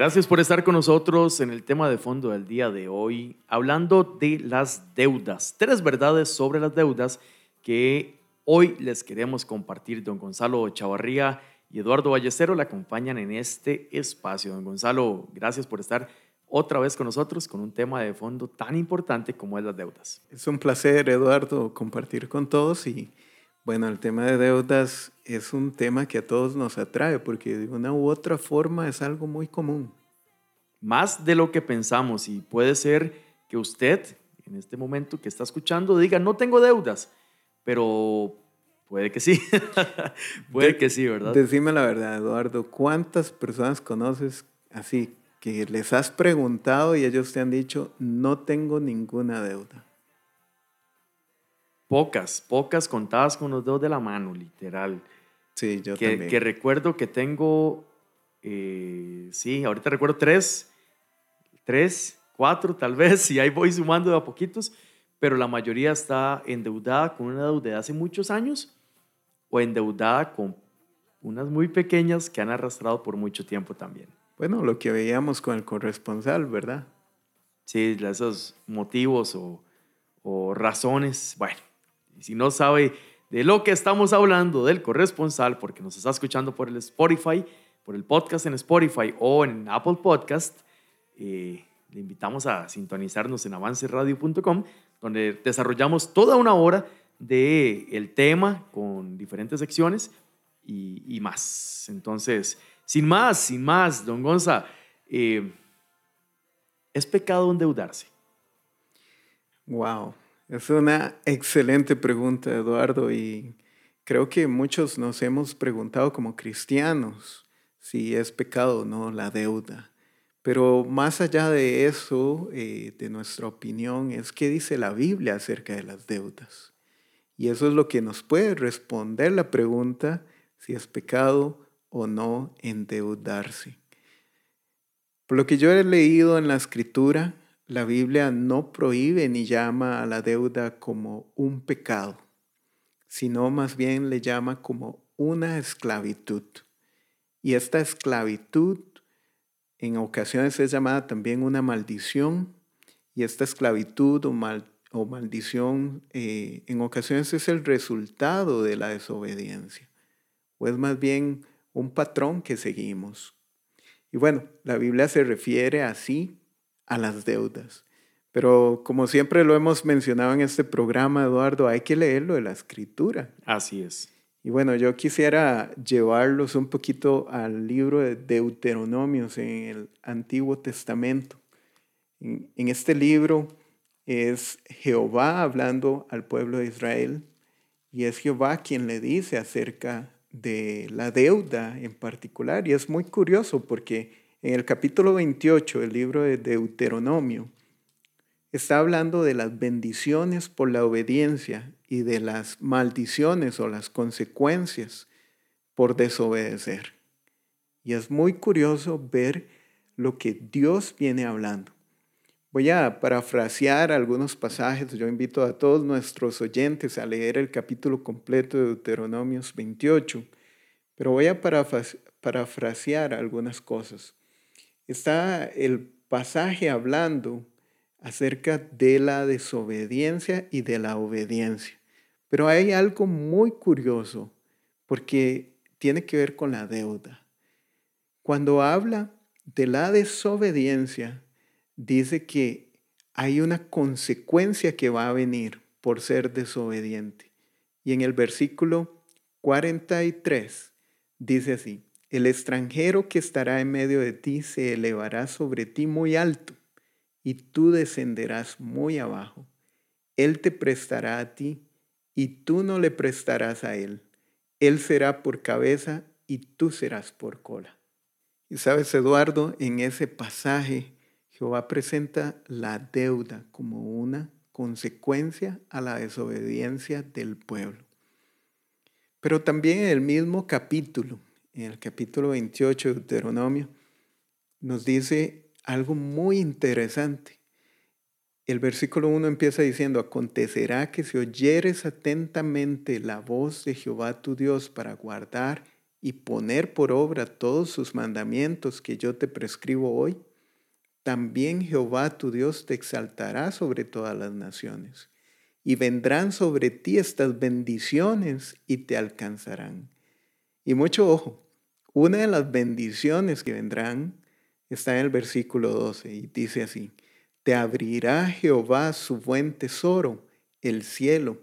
Gracias por estar con nosotros en el tema de fondo del día de hoy, hablando de las deudas. Tres verdades sobre las deudas que hoy les queremos compartir. Don Gonzalo Chavarría y Eduardo Ballestero le acompañan en este espacio. Don Gonzalo, gracias por estar otra vez con nosotros con un tema de fondo tan importante como es las deudas. Es un placer, Eduardo, compartir con todos y bueno, el tema de deudas es un tema que a todos nos atrae porque de una u otra forma es algo muy común. Más de lo que pensamos y puede ser que usted en este momento que está escuchando diga, no tengo deudas, pero puede que sí, puede que sí, ¿verdad? Decime la verdad, Eduardo, ¿cuántas personas conoces así que les has preguntado y ellos te han dicho, no tengo ninguna deuda? Pocas, pocas contadas con los dedos de la mano, literal. Sí, yo que, también. Que recuerdo que tengo, eh, sí, ahorita recuerdo tres, tres, cuatro tal vez, y ahí voy sumando de a poquitos, pero la mayoría está endeudada con una deuda de hace muchos años o endeudada con unas muy pequeñas que han arrastrado por mucho tiempo también. Bueno, lo que veíamos con el corresponsal, ¿verdad? Sí, esos motivos o, o razones, bueno, y si no sabe de lo que estamos hablando del corresponsal, porque nos está escuchando por el Spotify, por el podcast en Spotify o en Apple Podcast, eh, le invitamos a sintonizarnos en avanceradio.com, donde desarrollamos toda una hora del el tema con diferentes secciones y, más. Entonces, sin más, sin más, don Gonza, eh, ¿es pecado endeudarse? Wow. Es una excelente pregunta, Eduardo, y creo que muchos nos hemos preguntado como cristianos si es pecado o no la deuda. Pero más allá de eso, eh, de nuestra opinión, es qué dice la Biblia acerca de las deudas. Y eso es lo que nos puede responder la pregunta si es pecado o no endeudarse. Por lo que yo he leído en la escritura, la Biblia no prohíbe ni llama a la deuda como un pecado, sino más bien le llama como una esclavitud. Y esta esclavitud en ocasiones es llamada también una maldición, y esta esclavitud o, mal, o maldición eh, en ocasiones es el resultado de la desobediencia, o es más bien un patrón que seguimos. Y bueno, la Biblia se refiere así a las deudas. Pero como siempre lo hemos mencionado en este programa, Eduardo, hay que leerlo de la escritura. Así es. Y bueno, yo quisiera llevarlos un poquito al libro de Deuteronomios en el Antiguo Testamento. En, en este libro es Jehová hablando al pueblo de Israel y es Jehová quien le dice acerca de la deuda en particular. Y es muy curioso porque en el capítulo 28 del libro de Deuteronomio, está hablando de las bendiciones por la obediencia y de las maldiciones o las consecuencias por desobedecer. Y es muy curioso ver lo que Dios viene hablando. Voy a parafrasear algunos pasajes. Yo invito a todos nuestros oyentes a leer el capítulo completo de Deuteronomios 28, pero voy a parafrasear algunas cosas está el pasaje hablando acerca de la desobediencia y de la obediencia. Pero hay algo muy curioso porque tiene que ver con la deuda. Cuando habla de la desobediencia, dice que hay una consecuencia que va a venir por ser desobediente. Y en el versículo 43 dice así, el extranjero que estará en medio de ti se elevará sobre ti muy alto y tú descenderás muy abajo. Él te prestará a ti y tú no le prestarás a él. Él será por cabeza y tú serás por cola. Y sabes, Eduardo, en ese pasaje Jehová presenta la deuda como una consecuencia a la desobediencia del pueblo. Pero también en el mismo capítulo, en el capítulo 28 de Deuteronomio, nos dice algo muy interesante. El versículo 1 empieza diciendo, acontecerá que si oyeres atentamente la voz de Jehová tu Dios para guardar y poner por obra todos sus mandamientos que yo te prescribo hoy, también Jehová tu Dios te exaltará sobre todas las naciones, y vendrán sobre ti estas bendiciones y te alcanzarán. Y mucho ojo, una de las bendiciones que vendrán está en el versículo 12 y dice así, te abrirá Jehová su buen tesoro, el cielo,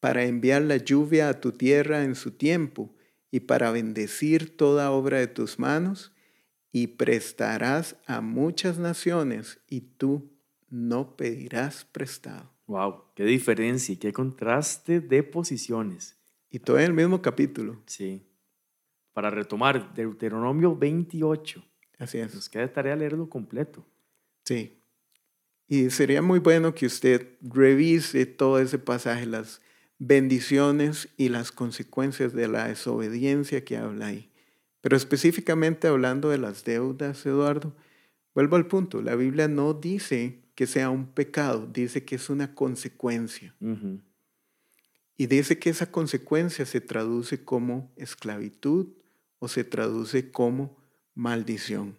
para enviar la lluvia a tu tierra en su tiempo y para bendecir toda obra de tus manos, y prestarás a muchas naciones y tú no pedirás prestado. Wow, qué diferencia y qué contraste de posiciones. Y todo en el mismo capítulo. Sí. Para retomar, Deuteronomio 28. Así es. Nos queda tarea leerlo completo. Sí. Y sería muy bueno que usted revise todo ese pasaje, las bendiciones y las consecuencias de la desobediencia que habla ahí. Pero específicamente hablando de las deudas, Eduardo, vuelvo al punto, la Biblia no dice que sea un pecado, dice que es una consecuencia. Y dice que esa consecuencia se traduce como esclavitud o se traduce como maldición.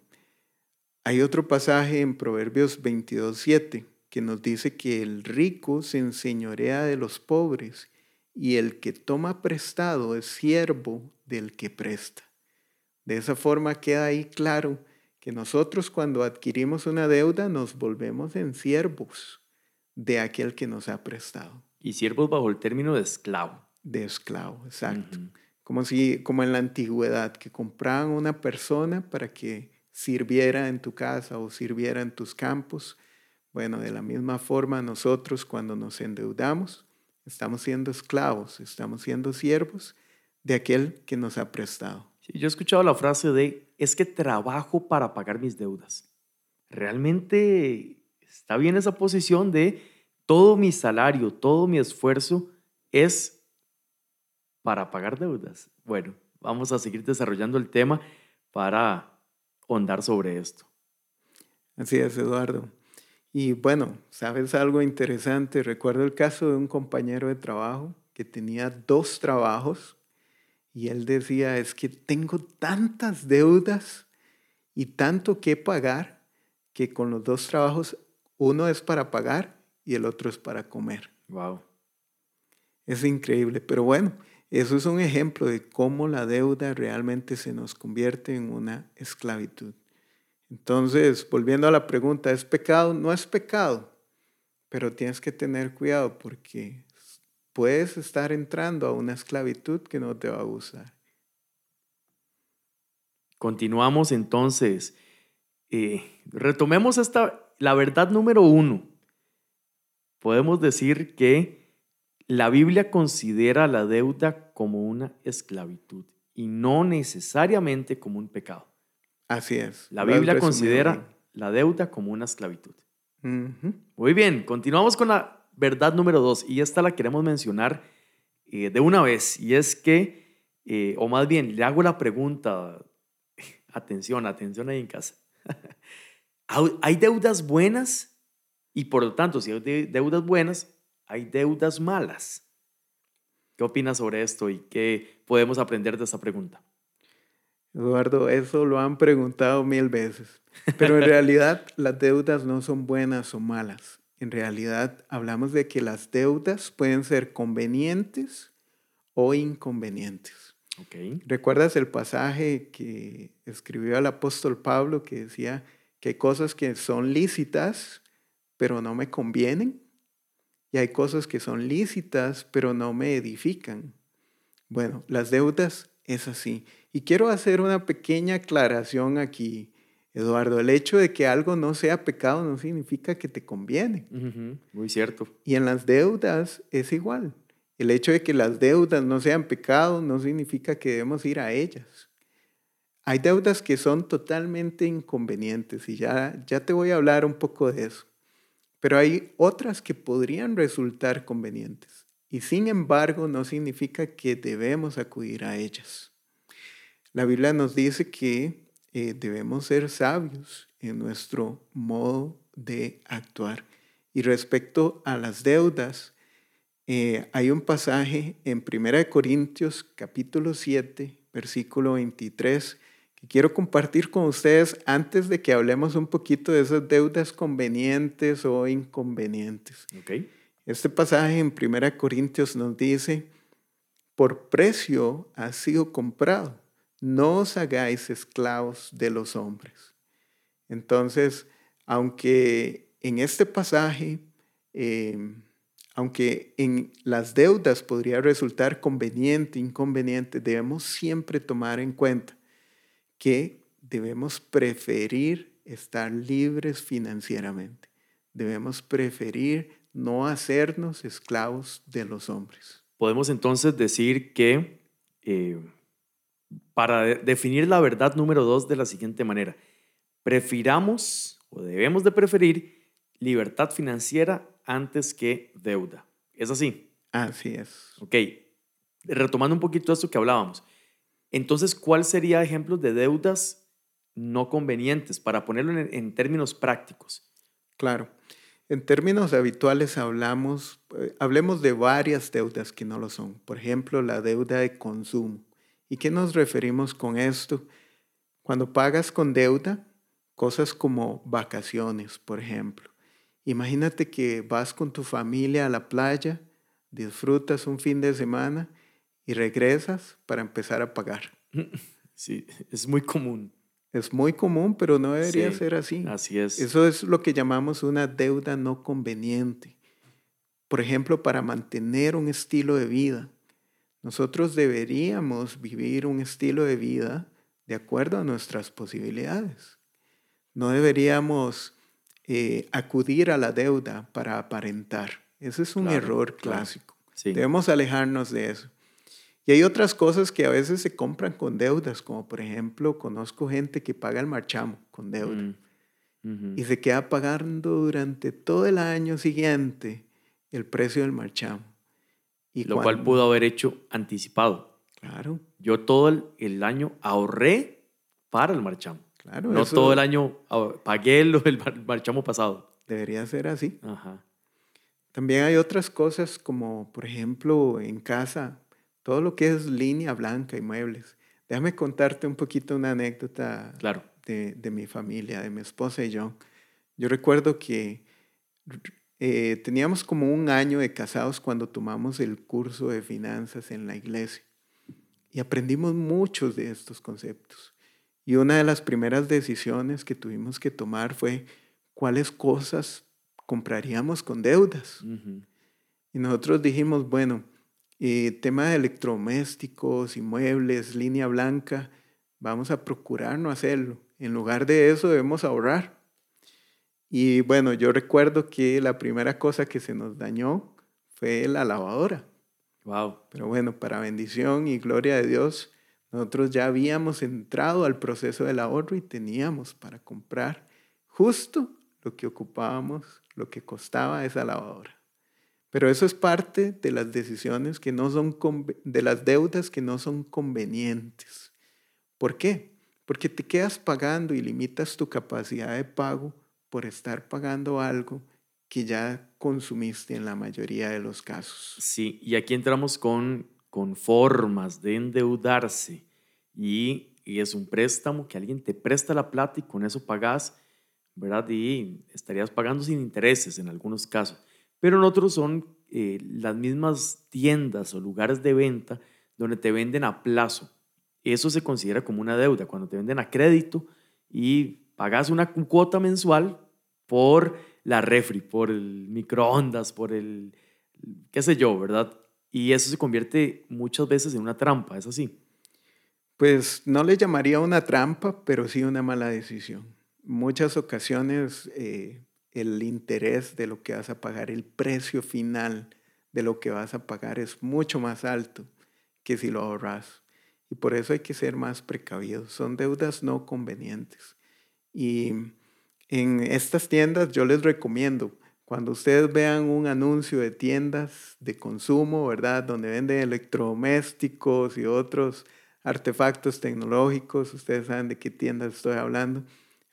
Hay otro pasaje en Proverbios 22.7 que nos dice que el rico se enseñorea de los pobres y el que toma prestado es siervo del que presta. De esa forma queda ahí claro que nosotros cuando adquirimos una deuda nos volvemos en siervos de aquel que nos ha prestado. Y siervos bajo el término de esclavo. De esclavo, exacto. Como si, como en la antigüedad, que compraban una persona para que sirviera en tu casa o sirviera en tus campos. Bueno, de la misma forma nosotros cuando nos endeudamos, estamos siendo esclavos, estamos siendo siervos de aquel que nos ha prestado. yo he escuchado la frase de, es que trabajo para pagar mis deudas. Realmente está bien esa posición de todo mi salario, todo mi esfuerzo es para pagar deudas. Bueno, vamos a seguir desarrollando el tema para ondar sobre esto. Así es, Eduardo. Y bueno, ¿sabes algo interesante? Recuerdo el caso de un compañero de trabajo que tenía dos trabajos y él decía, es que tengo tantas deudas y tanto que pagar que con los dos trabajos uno es para pagar y el otro es para comer. Wow. Es increíble, pero bueno, eso es un ejemplo de cómo la deuda realmente se nos convierte en una esclavitud. Entonces, volviendo a la pregunta, ¿es pecado? No es pecado, pero tienes que tener cuidado porque puedes estar entrando a una esclavitud que no te va a gustar. Continuamos entonces. Eh, retomemos esta, la verdad número uno. Podemos decir que la Biblia considera la deuda como una esclavitud y no necesariamente como un pecado. Así es. La Biblia considera la deuda como una esclavitud. Muy bien, continuamos con la verdad número dos y esta la queremos mencionar eh, de una vez y es que, eh, o más bien, le hago la pregunta, atención, atención ahí en casa. ¿Hay deudas buenas? Y por lo tanto, si hay deudas buenas, hay deudas malas. ¿Qué opinas sobre esto y qué podemos aprender de esa pregunta? Eduardo, eso lo han preguntado mil veces, pero en realidad las deudas no son buenas o malas. En realidad hablamos de que las deudas pueden ser convenientes o inconvenientes. Okay. ¿Recuerdas el pasaje que escribió el apóstol Pablo que decía que hay cosas que son lícitas, pero no me convienen? Y hay cosas que son lícitas, pero no me edifican. Bueno, las deudas es así. Y quiero hacer una pequeña aclaración aquí, Eduardo. El hecho de que algo no sea pecado no significa que te conviene. Muy cierto. Y en las deudas es igual. El hecho de que las deudas no sean pecado no significa que debemos ir a ellas. Hay deudas que son totalmente inconvenientes y ya, ya te voy a hablar un poco de eso pero hay otras que podrían resultar convenientes y sin embargo no significa que debemos acudir a ellas. La Biblia nos dice que eh, debemos ser sabios en nuestro modo de actuar. Y respecto a las deudas, eh, hay un pasaje en 1 Corintios capítulo 7, versículo 23, que quiero compartir con ustedes antes de que hablemos un poquito de esas deudas convenientes o inconvenientes. Okay. Este pasaje en 1 Corintios nos dice, por precio ha sido comprado, no os hagáis esclavos de los hombres. Entonces, aunque en este pasaje, em, aunque en las deudas podría resultar conveniente, inconveniente, debemos siempre tomar en cuenta que debemos preferir estar libres financieramente. Debemos preferir no hacernos esclavos de los hombres. Podemos entonces decir que eh, para definir la verdad número dos de la siguiente manera, prefiramos o debemos de preferir libertad financiera antes que deuda. ¿Es así? Así es. Ok. Retomando un poquito esto que hablábamos. Entonces, ¿cuál sería ejemplos de deudas no convenientes para ponerlo en, términos prácticos? Claro. En términos habituales hablamos, eh, hablemos de varias deudas que no lo son. Por ejemplo, la deuda de consumo. ¿Y qué nos referimos con esto? Cuando pagas con deuda, Cosas como vacaciones, por ejemplo. Imagínate que vas con tu familia a la playa, disfrutas un fin de semana y regresas para empezar a pagar. Sí, es muy común. Es muy común, pero no debería ser así. Así es. Eso es lo que llamamos una deuda no conveniente. Por ejemplo, para mantener un estilo de vida. Nosotros deberíamos vivir un estilo de vida de acuerdo a nuestras posibilidades. No deberíamos eh, acudir a la deuda para aparentar. Ese es un error clásico. Debemos alejarnos de eso. Y hay otras cosas que a veces se compran con deudas, como por ejemplo, conozco gente que paga el marchamo con deuda mm, y se queda pagando durante todo el año siguiente el precio del marchamo. Y Lo cual pudo haber hecho anticipado. Claro. Yo todo el año ahorré para el marchamo no todo el año ah, pagué el, el marchamo pasado. Debería ser así. También hay otras cosas como, por ejemplo, en casa, todo lo que es línea blanca y muebles. Déjame contarte un poquito una anécdota claro. de, de, mi familia, de mi esposa y yo. Yo recuerdo que eh, teníamos como un año de casados cuando tomamos el curso de finanzas en la iglesia y aprendimos muchos de estos conceptos. Y una de las primeras decisiones que tuvimos que tomar fue cuáles cosas compraríamos con deudas. Y nosotros dijimos, bueno, eh, tema de electrodomésticos, inmuebles, línea blanca, vamos a procurar no hacerlo. En lugar de eso debemos ahorrar. Y bueno, yo recuerdo que la primera cosa que se nos dañó fue la lavadora. Wow. Pero bueno, para bendición y gloria de Dios, nosotros ya habíamos entrado al proceso del ahorro y teníamos para comprar justo lo que ocupábamos, lo que costaba esa lavadora. Pero eso es parte de las decisiones que no son, de las deudas que no son convenientes. ¿Por qué? Porque te quedas pagando y limitas tu capacidad de pago por estar pagando algo que ya consumiste en la mayoría de los casos. Sí, y aquí entramos con con formas de endeudarse y, es un préstamo que alguien te presta la plata y con eso pagas, ¿verdad? Y estarías pagando sin intereses en algunos casos. Pero en otros son eh, las mismas tiendas o lugares de venta donde te venden a plazo. Eso se considera como una deuda, cuando te venden a crédito y pagas una cuota mensual por la refri, por el microondas, por el, qué sé yo, ¿verdad? Y eso se convierte muchas veces en una trampa, ¿es así? Pues no le llamaría una trampa, pero sí una mala decisión. Muchas ocasiones eh, el interés de lo que vas a pagar, el precio final de lo que vas a pagar es mucho más alto que si lo ahorras. Y por eso hay que ser más precavidos. Son deudas no convenientes. Y en estas tiendas yo les recomiendo, cuando ustedes vean un anuncio de tiendas de consumo, ¿verdad? Donde venden electrodomésticos y otros artefactos tecnológicos, ustedes saben de qué tiendas estoy hablando.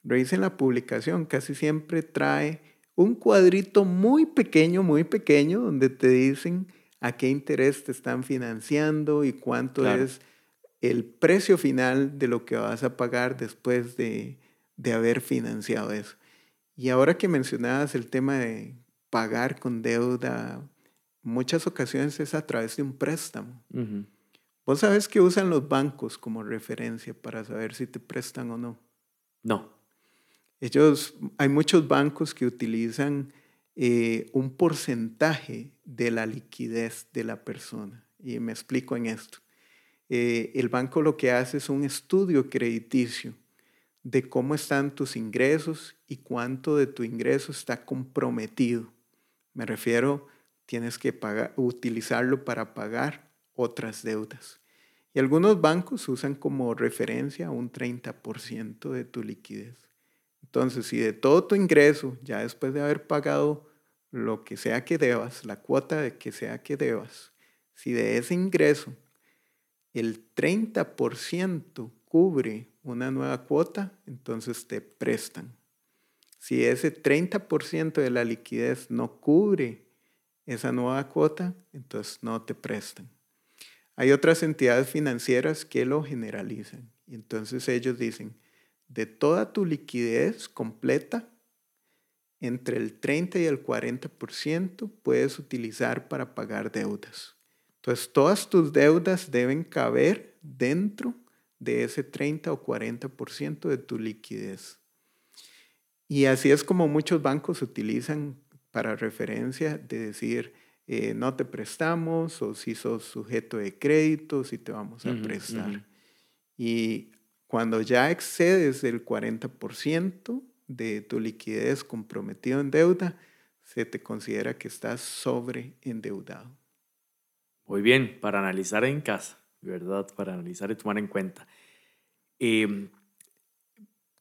Revisen la publicación, casi siempre trae un cuadrito muy pequeño, muy pequeño, donde te dicen a qué interés te están financiando y cuánto es el precio final de lo que vas a pagar después de, de haber financiado eso. Y ahora que mencionabas el tema de pagar con deuda, muchas ocasiones es a través de un préstamo. Vos sabes que usan los bancos como referencia para saber si te prestan o no. No. Ellos, hay muchos bancos que utilizan eh, un porcentaje de la liquidez de la persona. Y me explico en esto. Eh, el banco lo que hace es un estudio crediticio de cómo están tus ingresos y cuánto de tu ingreso está comprometido. Me refiero, tienes que pagar, utilizarlo para pagar otras deudas. Y algunos bancos usan como referencia un 30% de tu liquidez. Entonces, si de todo tu ingreso, ya después de haber pagado lo que sea que debas, la cuota de que sea que debas, si de ese ingreso el 30% cubre una nueva cuota, entonces te prestan. Si ese 30% de la liquidez no cubre esa nueva cuota, entonces no te prestan. Hay otras entidades financieras que lo generalizan. Entonces ellos dicen, de toda tu liquidez completa, entre el 30 y el 40% puedes utilizar para pagar deudas. Entonces, todas tus deudas deben caber dentro de ese 30 o 40% de tu liquidez. Y así es como muchos bancos utilizan para referencia de decir, eh, no te prestamos o si sos sujeto de crédito, si te vamos a prestar. Y cuando ya excedes el 40% de tu liquidez comprometido en deuda, se te considera que estás sobre endeudado. Muy bien, para analizar en casa, ¿verdad? Para analizar y tomar en cuenta. Em,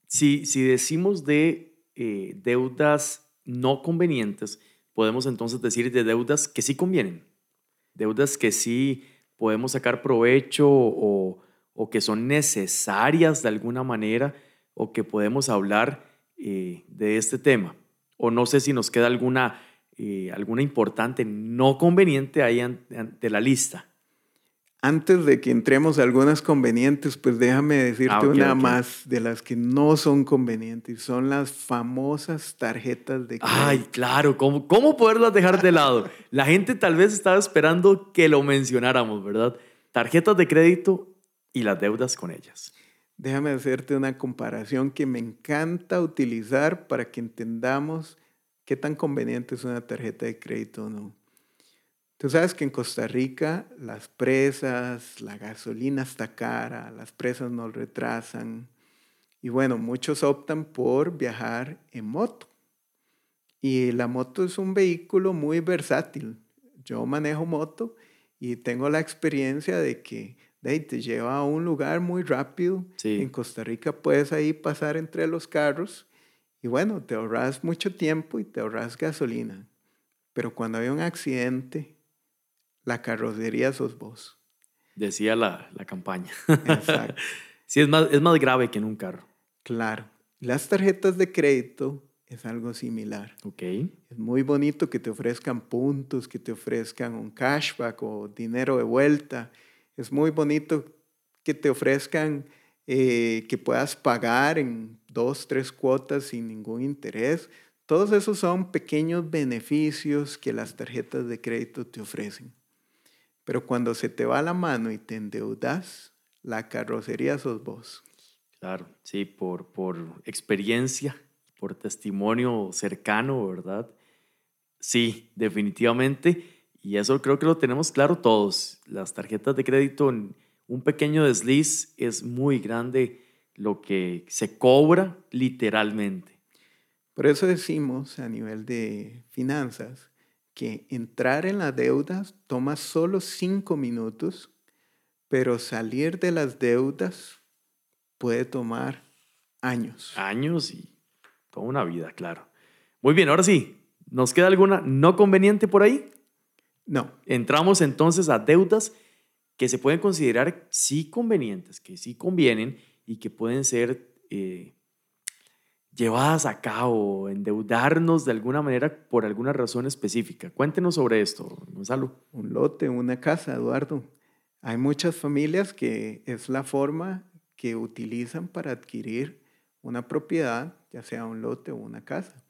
si, si, decimos de eh, deudas no convenientes, podemos entonces decir de deudas que sí convienen, deudas que sí podemos sacar provecho o, o que son necesarias de alguna manera o que podemos hablar eh, de este tema. O no sé si nos queda alguna, eh, alguna importante no conveniente ahí ante la lista. Antes de que entremos a algunas convenientes, pues déjame decirte ah, una más de las que no son convenientes. Son las famosas tarjetas de crédito. Ay, claro, ¿cómo, cómo poderlas dejar de lado? La gente tal vez estaba esperando que lo mencionáramos, ¿verdad? Tarjetas de crédito y las deudas con ellas. Déjame hacerte una comparación que me encanta utilizar para que entendamos qué tan conveniente es una tarjeta de crédito o no. Tú sabes que en Costa Rica las presas, la gasolina está cara, las presas nos retrasan. Y bueno, muchos optan por viajar en moto. Y la moto es un vehículo muy versátil. Yo manejo moto y tengo la experiencia de que de te lleva a un lugar muy rápido. En Costa Rica puedes ahí pasar entre los carros y bueno, te ahorras mucho tiempo y te ahorras gasolina. Pero cuando hay un accidente, la carrocería sos vos. Decía la, la campaña. Exacto. sí, es más, es más grave que en un carro. Claro. Las tarjetas de crédito es algo similar. Ok. Es muy bonito que te ofrezcan puntos, que te ofrezcan un cashback o dinero de vuelta es muy bonito que te ofrezcan eh, que puedas pagar en dos, tres cuotas sin ningún interés. Todos esos son pequeños beneficios que las tarjetas de crédito te ofrecen. Pero cuando se te va la mano y te endeudas, la carrocería sos vos. Claro, sí, por, por experiencia, por testimonio cercano, ¿verdad? Sí, definitivamente y eso creo que lo tenemos claro todos. Las tarjetas de crédito, un pequeño desliz es muy grande lo que se cobra literalmente. Por eso decimos a nivel de finanzas que entrar en las deudas toma solo cinco minutos, pero salir de las deudas puede tomar años. Años y toda una vida, claro. Muy bien, ahora sí, ¿nos queda alguna no conveniente por ahí? No. Entramos entonces a deudas que se pueden considerar sí convenientes, que sí convienen y que pueden ser eh, llevadas a cabo, endeudarnos de alguna manera por alguna razón específica. Cuéntenos sobre esto, Gonzalo. Un lote, una casa, Eduardo. Hay muchas familias que es la forma que utilizan para adquirir una propiedad, ya sea un lote o una casa.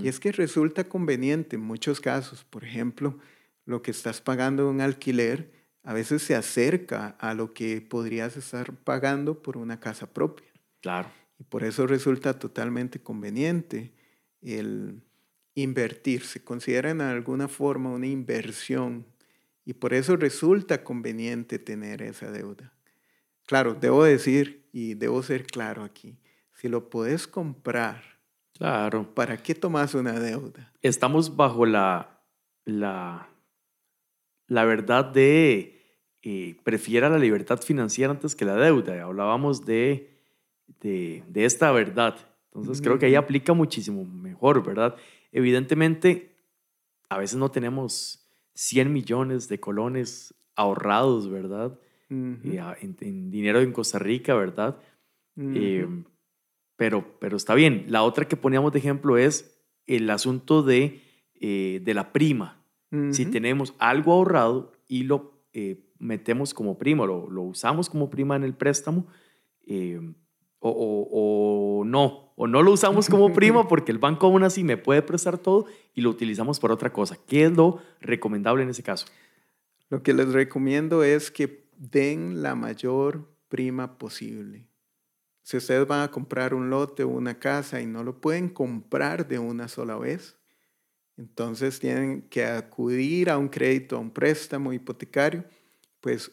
Y es que resulta conveniente en muchos casos. Por ejemplo, lo que estás pagando en un alquiler a veces se acerca a lo que podrías estar pagando por una casa propia. Claro. Y por eso resulta totalmente conveniente el invertir. Se considera en alguna forma una inversión y por eso resulta conveniente tener esa deuda. Claro, debo decir y debo ser claro aquí, si lo puedes comprar, claro. ¿para qué tomas una deuda? Estamos bajo la, la, la verdad de eh, prefiera la libertad financiera antes que la deuda. Hablábamos de, de, de esta verdad. Entonces creo que ahí aplica muchísimo mejor, ¿verdad? Evidentemente, a veces no tenemos 100 millones de colones ahorrados, ¿verdad? en, dinero en Costa Rica, ¿verdad? Em, pero, pero está bien. La otra que poníamos de ejemplo es el asunto de, eh, de la prima. Si tenemos algo ahorrado y lo eh, metemos como prima, lo, lo, usamos como prima en el préstamo, em, o, o, o, no, o no lo usamos como prima porque el banco aún así me puede prestar todo y lo utilizamos por otra cosa. ¿Qué es lo recomendable en ese caso? Lo que les recomiendo es que den la mayor prima posible. Si ustedes van a comprar un lote o una casa y no lo pueden comprar de una sola vez, entonces tienen que acudir a un crédito, a un préstamo hipotecario, pues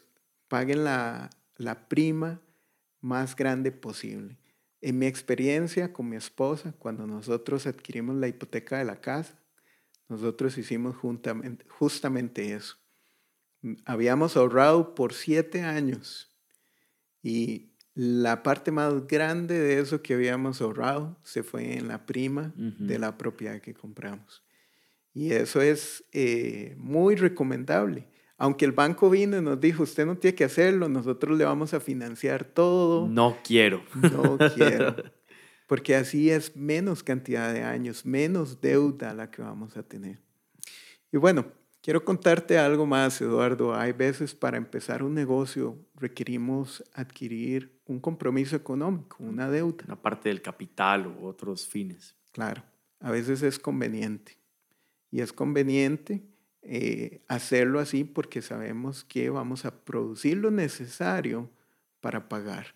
paguen la, la prima más grande posible. En mi experiencia con mi esposa, cuando nosotros adquirimos la hipoteca de la casa, nosotros hicimos juntamente, justamente eso habíamos ahorrado por siete años y la parte más grande de eso que habíamos ahorrado se fue en la prima de la propiedad que compramos. Y eso es eh, muy recomendable. Aunque el banco vino y nos dijo, usted no tiene que hacerlo, nosotros le vamos a financiar todo. No quiero. No quiero. Porque así es menos cantidad de años, menos deuda la que vamos a tener. Y bueno, Quiero contarte algo más, Eduardo. Hay veces para empezar un negocio requerimos adquirir un compromiso económico, una deuda. Una parte del capital u otros fines. Claro, a veces es conveniente. Y es conveniente eh, hacerlo así porque sabemos que vamos a producir lo necesario para pagar.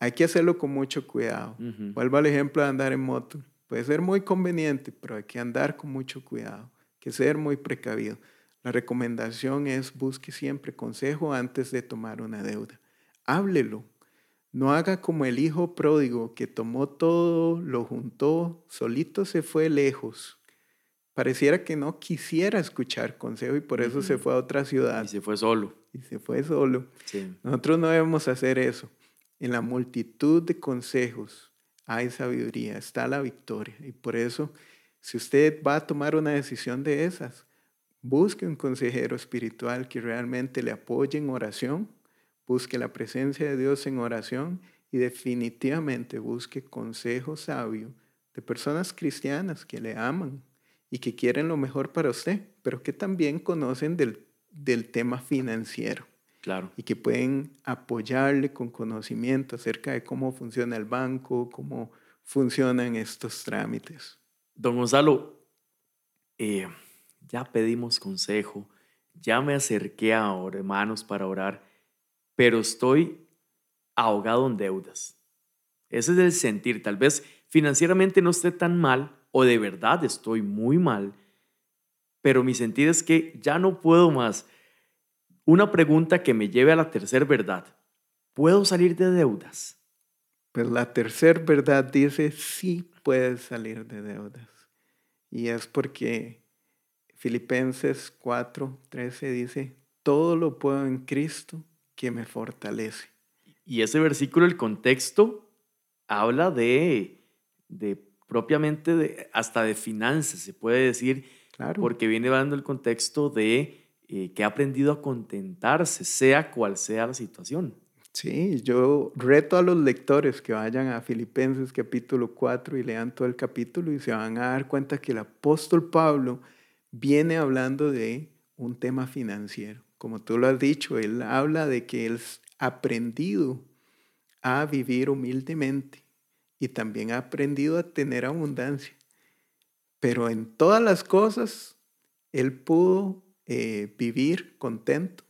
Hay que hacerlo con mucho cuidado. Vuelvo al ejemplo de andar en moto. Puede ser muy conveniente, pero hay que andar con mucho cuidado que ser muy precavido. La recomendación es busque siempre consejo antes de tomar una deuda. Háblelo. No haga como el hijo pródigo que tomó todo, lo juntó, solito se fue lejos. Pareciera que no quisiera escuchar consejo y por eso se fue a otra ciudad. Y se fue solo. Y se fue solo. Nosotros no debemos hacer eso. En la multitud de consejos hay sabiduría, está la victoria. Y por eso si usted va a tomar una decisión de esas, busque un consejero espiritual que realmente le apoye en oración, busque la presencia de Dios en oración y definitivamente busque consejo sabio de personas cristianas que le aman y que quieren lo mejor para usted, pero que también conocen del, del tema financiero. Claro. Y que pueden apoyarle con conocimiento acerca de cómo funciona el banco, cómo funcionan estos trámites. Don Gonzalo, eh, ya pedimos consejo, ya me acerqué a hermanos para orar, pero estoy ahogado en deudas. Ese es el sentir. Tal vez financieramente no esté tan mal o de verdad estoy muy mal, pero mi sentir es que ya no puedo más. Una pregunta que me lleve a la tercera verdad. ¿Puedo salir de deudas? Pues la tercera verdad dice, sí puedes salir de deudas. Y es porque Filipenses 4, 13 dice, todo lo puedo en Cristo que me fortalece. Y ese versículo, el contexto, habla de, de propiamente de, hasta de finanzas, se puede decir, claro. porque viene hablando el contexto de eh, que ha aprendido a contentarse, sea cual sea la situación. Sí, yo reto a los lectores que vayan a Filipenses capítulo 4 y lean todo el capítulo y se van a dar cuenta que el apóstol Pablo viene hablando de un tema financiero, como tú lo has dicho, él habla de que él ha aprendido a vivir humildemente y también ha aprendido a tener abundancia. Pero en todas las cosas, él pudo eh, vivir contento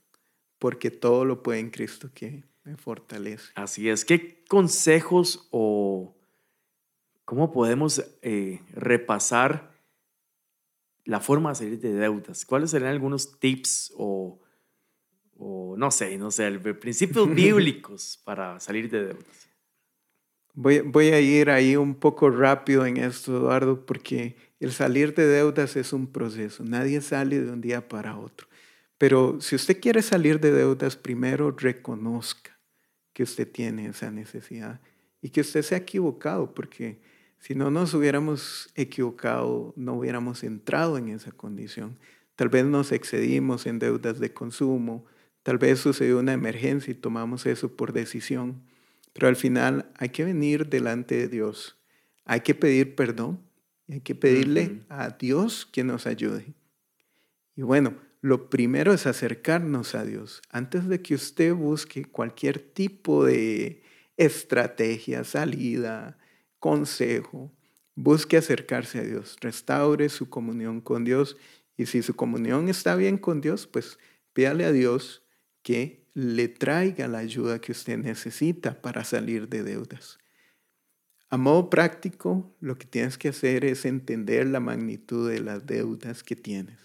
porque todo lo puede en Cristo que me fortalece. Así es. ¿Qué consejos o cómo podemos eh, repasar la forma de salir de deudas? ¿Cuáles serían algunos tips o, o no sé, no sé, principios bíblicos para salir de deudas? Voy, a ir ahí un poco rápido en esto, Eduardo, porque el salir de deudas es un proceso. Nadie sale de un día para otro. Pero si usted quiere salir de deudas, primero reconozca que usted tiene esa necesidad y que usted se ha equivocado, porque si no nos hubiéramos equivocado, no hubiéramos entrado en esa condición. Tal vez nos excedimos en deudas de consumo, tal vez sucedió una emergencia y tomamos eso por decisión, pero al final hay que venir delante de Dios, hay que pedir perdón y hay que pedirle a Dios que nos ayude. Y bueno, lo primero es acercarnos a Dios. Antes de que usted busque cualquier tipo de estrategia, salida, consejo, busque acercarse a Dios, restaure su comunión con Dios y si su comunión está bien con Dios, pues pídale a Dios que le traiga la ayuda que usted necesita para salir de deudas. A modo práctico, lo que tienes que hacer es entender la magnitud de las deudas que tienes.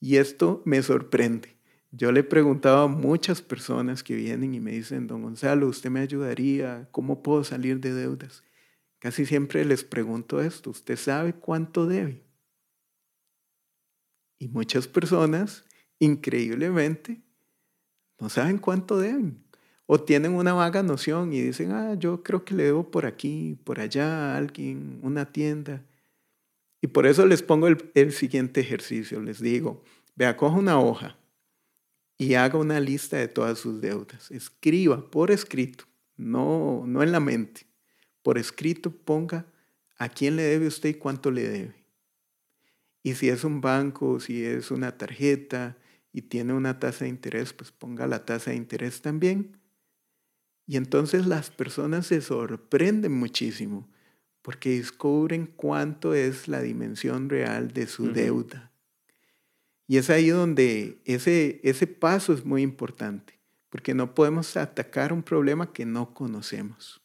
Y esto me sorprende. Yo le he preguntado a muchas personas que vienen y me dicen, don Gonzalo, ¿usted me ayudaría? ¿Cómo puedo salir de deudas? Casi siempre les pregunto esto, ¿usted sabe cuánto debe? Y muchas personas, increíblemente, no saben cuánto deben. O tienen una vaga noción y dicen, ah, yo creo que le debo por aquí, por allá a alguien, una tienda. Y por eso les pongo el, siguiente ejercicio. Les digo, vea, coja una hoja y haga una lista de todas sus deudas. Escriba por escrito, no, no en la mente. Por escrito ponga a quién le debe usted y cuánto le debe. Y si es un banco, si es una tarjeta y tiene una tasa de interés, pues ponga la tasa de interés también. Y entonces las personas se sorprenden muchísimo porque descubren cuánto es la dimensión real de su deuda. Y es ahí donde ese, ese paso es muy importante, porque no podemos atacar un problema que no conocemos.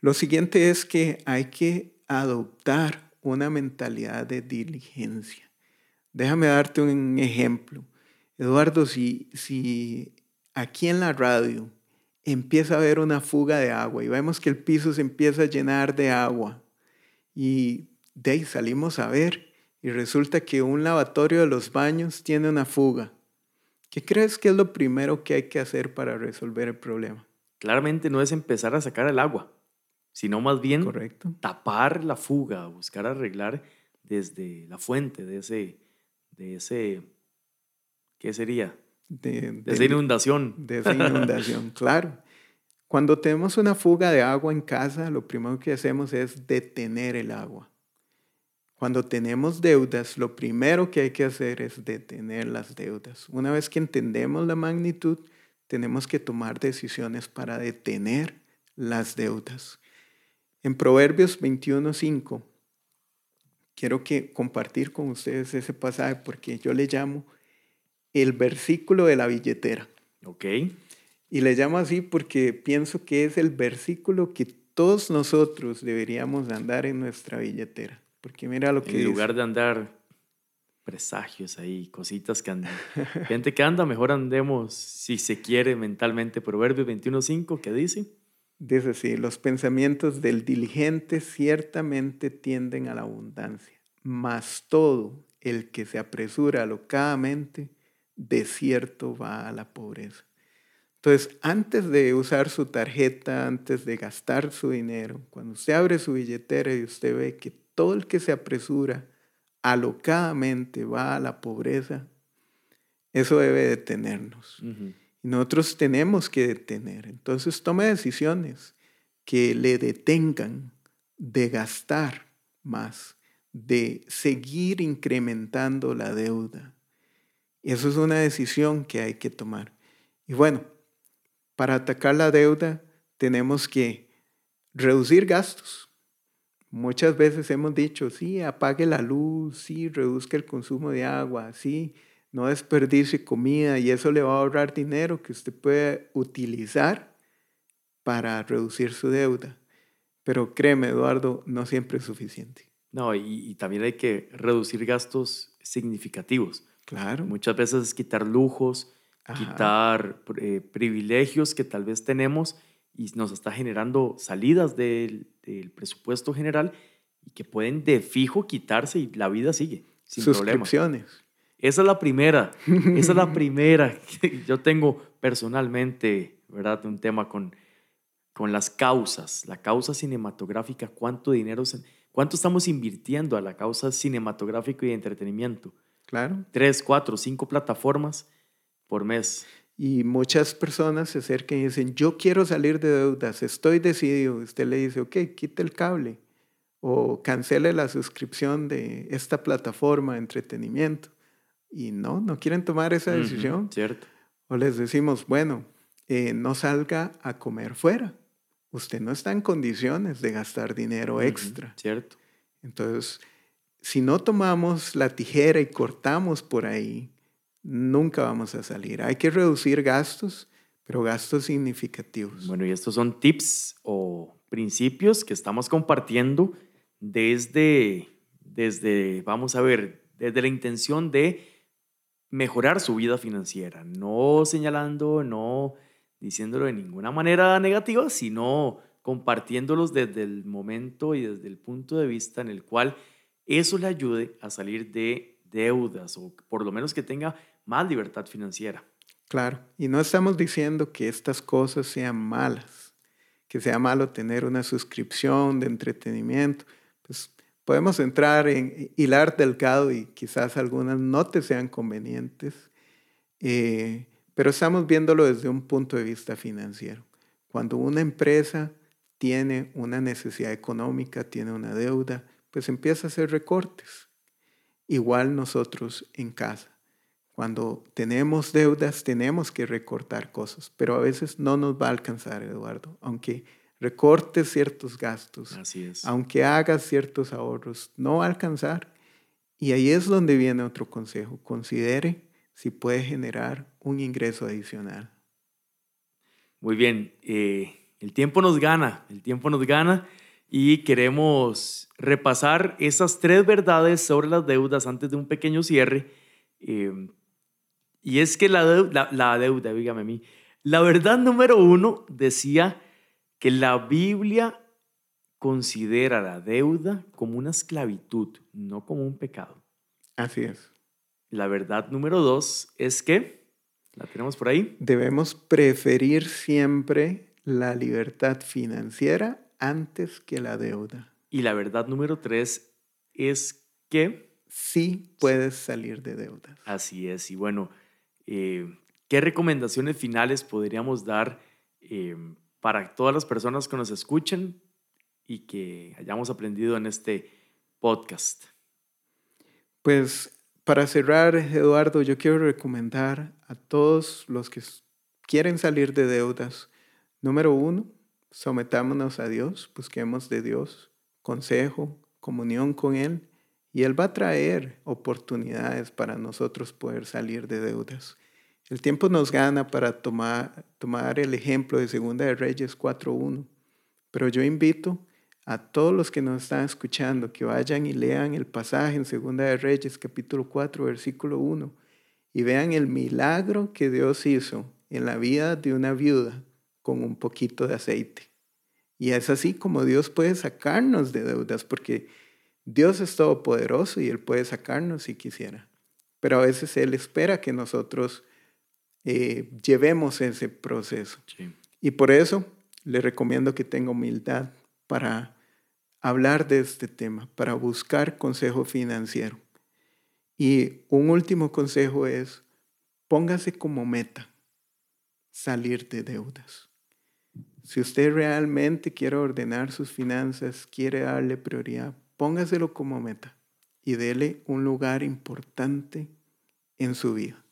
Lo siguiente es que hay que adoptar una mentalidad de diligencia. Déjame darte un ejemplo. Eduardo, si, si aquí en la radio empieza a haber una fuga de agua y vemos que el piso se empieza a llenar de agua. Y de ahí salimos a ver y resulta que un lavatorio de los baños tiene una fuga. ¿Qué crees que es lo primero que hay que hacer para resolver el problema? Claramente no es empezar a sacar el agua, sino más bien tapar la fuga, buscar arreglar desde la fuente de ese, de ese, ¿qué sería? de, esa inundación. De esa inundación, claro. Cuando tenemos una fuga de agua en casa, lo primero que hacemos es detener el agua. Cuando tenemos deudas, lo primero que hay que hacer es detener las deudas. Una vez que entendemos la magnitud, tenemos que tomar decisiones para detener las deudas. En Proverbios 21.5, quiero que compartir con ustedes ese pasaje porque yo le llamo el versículo de la billetera. Ok. Y le llamo así porque pienso que es el versículo que todos nosotros deberíamos andar en nuestra billetera. Porque mira lo que... En lugar de andar presagios ahí, cositas que andan. Gente que anda, mejor andemos, si se quiere, mentalmente. Proverbios 21.5, ¿qué dice? Dice así, los pensamientos del diligente ciertamente tienden a la abundancia, mas todo el que se apresura alocadamente de cierto va a la pobreza. Entonces, antes de usar su tarjeta, antes de gastar su dinero, cuando usted abre su billetera y usted ve que todo el que se apresura alocadamente va a la pobreza, eso debe detenernos. Nosotros tenemos que detener. Entonces, tome decisiones que le detengan de gastar más, de seguir incrementando la deuda, Eso es una decisión que hay que tomar. Y bueno, para atacar la deuda tenemos que reducir gastos. Muchas veces hemos dicho, sí, apague la luz, sí, reduzca el consumo de agua, sí, no desperdicie comida y eso le va a ahorrar dinero que usted puede utilizar para reducir su deuda. Pero créeme, Eduardo, no siempre es suficiente. No, y, también hay que reducir gastos significativos. Claro. Muchas veces es quitar lujos, quitar eh, privilegios que tal vez tenemos y nos está generando salidas del, del, presupuesto general y que pueden de fijo quitarse y la vida sigue sin Suscripciones. Esa es la primera, esa es la primera. Yo tengo personalmente, ¿verdad? Un tema con, con las causas, la causa cinematográfica, cuánto dinero, cuánto estamos invirtiendo a la causa cinematográfica y de entretenimiento. Claro. Tres, cuatro, cinco plataformas por mes. Y muchas personas se acercan y dicen, yo quiero salir de deudas, estoy decidido. Usted le dice, ok, quite el cable o cancele la suscripción de esta plataforma de entretenimiento y no, no quieren tomar esa decisión. cierto. O les decimos, bueno, eh, no salga a comer fuera. Usted no está en condiciones de gastar dinero extra. cierto. Entonces, si no tomamos la tijera y cortamos por ahí, nunca vamos a salir. Hay que reducir gastos, pero gastos significativos. Bueno, y estos son tips o principios que estamos compartiendo desde, desde vamos a ver, desde la intención de mejorar su vida financiera, no señalando, no diciéndolo de ninguna manera negativa, sino compartiéndolos desde el momento y desde el punto de vista en el cual eso le ayude a salir de deudas o por lo menos que tenga más libertad financiera. Claro, y no estamos diciendo que estas cosas sean malas, que sea malo tener una suscripción de entretenimiento. Podemos entrar en hilar delgado y quizás algunas no te sean convenientes, eh, pero estamos viéndolo desde un punto de vista financiero. Cuando una empresa tiene una necesidad económica, tiene una deuda, pues empieza a hacer recortes. Igual nosotros en casa. Cuando tenemos deudas tenemos que recortar cosas, pero a veces no nos va a alcanzar, Eduardo, aunque recortes ciertos gastos, Así es. aunque hagas ciertos ahorros, no va a alcanzar. Y ahí es donde viene otro consejo. Considere si puede generar un ingreso adicional. Muy bien, eh, el tiempo nos gana, el tiempo nos gana y queremos repasar esas tres verdades sobre las deudas antes de un pequeño cierre. Eh, y es que la, deuda, la deuda, dígame a mí, la verdad número uno decía que la Biblia considera la deuda como una esclavitud, no como un pecado. Así es. La verdad número dos es que, la tenemos por ahí. Debemos preferir siempre la libertad financiera antes que la deuda. Y la verdad número tres es que... Sí puedes salir de deudas. Así es. Y bueno, eh, ¿qué recomendaciones finales podríamos dar eh, para todas las personas que nos escuchen y que hayamos aprendido en este podcast? Pues para cerrar, Eduardo, yo quiero recomendar a todos los que quieren salir de deudas, número uno, sometámonos a Dios, busquemos de Dios consejo, comunión con Él, y Él va a traer oportunidades para nosotros poder salir de deudas. El tiempo nos gana para tomar, el ejemplo de Segunda de Reyes 4.1, pero yo invito a todos los que nos están escuchando que vayan y lean el pasaje en Segunda de Reyes capítulo 4 versículo 1 y vean el milagro que Dios hizo en la vida de una viuda con un poquito de aceite. Y es así como Dios puede sacarnos de deudas, porque Dios es todopoderoso y Él puede sacarnos si quisiera. Pero a veces Él espera que nosotros eh, llevemos ese proceso. Y por eso le recomiendo que tenga humildad para hablar de este tema, para buscar consejo financiero. Y un último consejo es, póngase como meta salir de deudas. Si usted realmente quiere ordenar sus finanzas, quiere darle prioridad, póngaselo como meta y dele un lugar importante en su vida.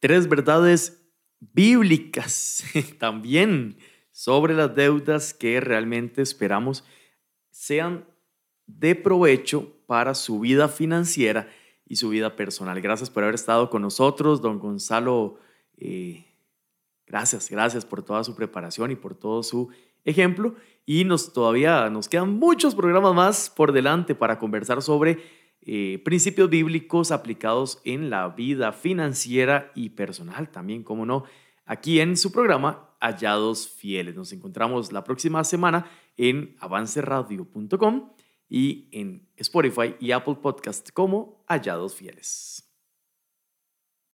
Tres verdades bíblicas también sobre las deudas que realmente esperamos sean de provecho para su vida financiera y su vida personal. Gracias por haber estado con nosotros, don Gonzalo. Eh, gracias, gracias por toda su preparación y por todo su ejemplo. Y nos todavía nos quedan muchos programas más por delante para conversar sobre eh, principios bíblicos aplicados en la vida financiera y personal. También, como no, aquí en su programa Hallados Fieles. Nos encontramos la próxima semana en avanceradio.com y en Spotify y Apple Podcast como Hallados Fieles.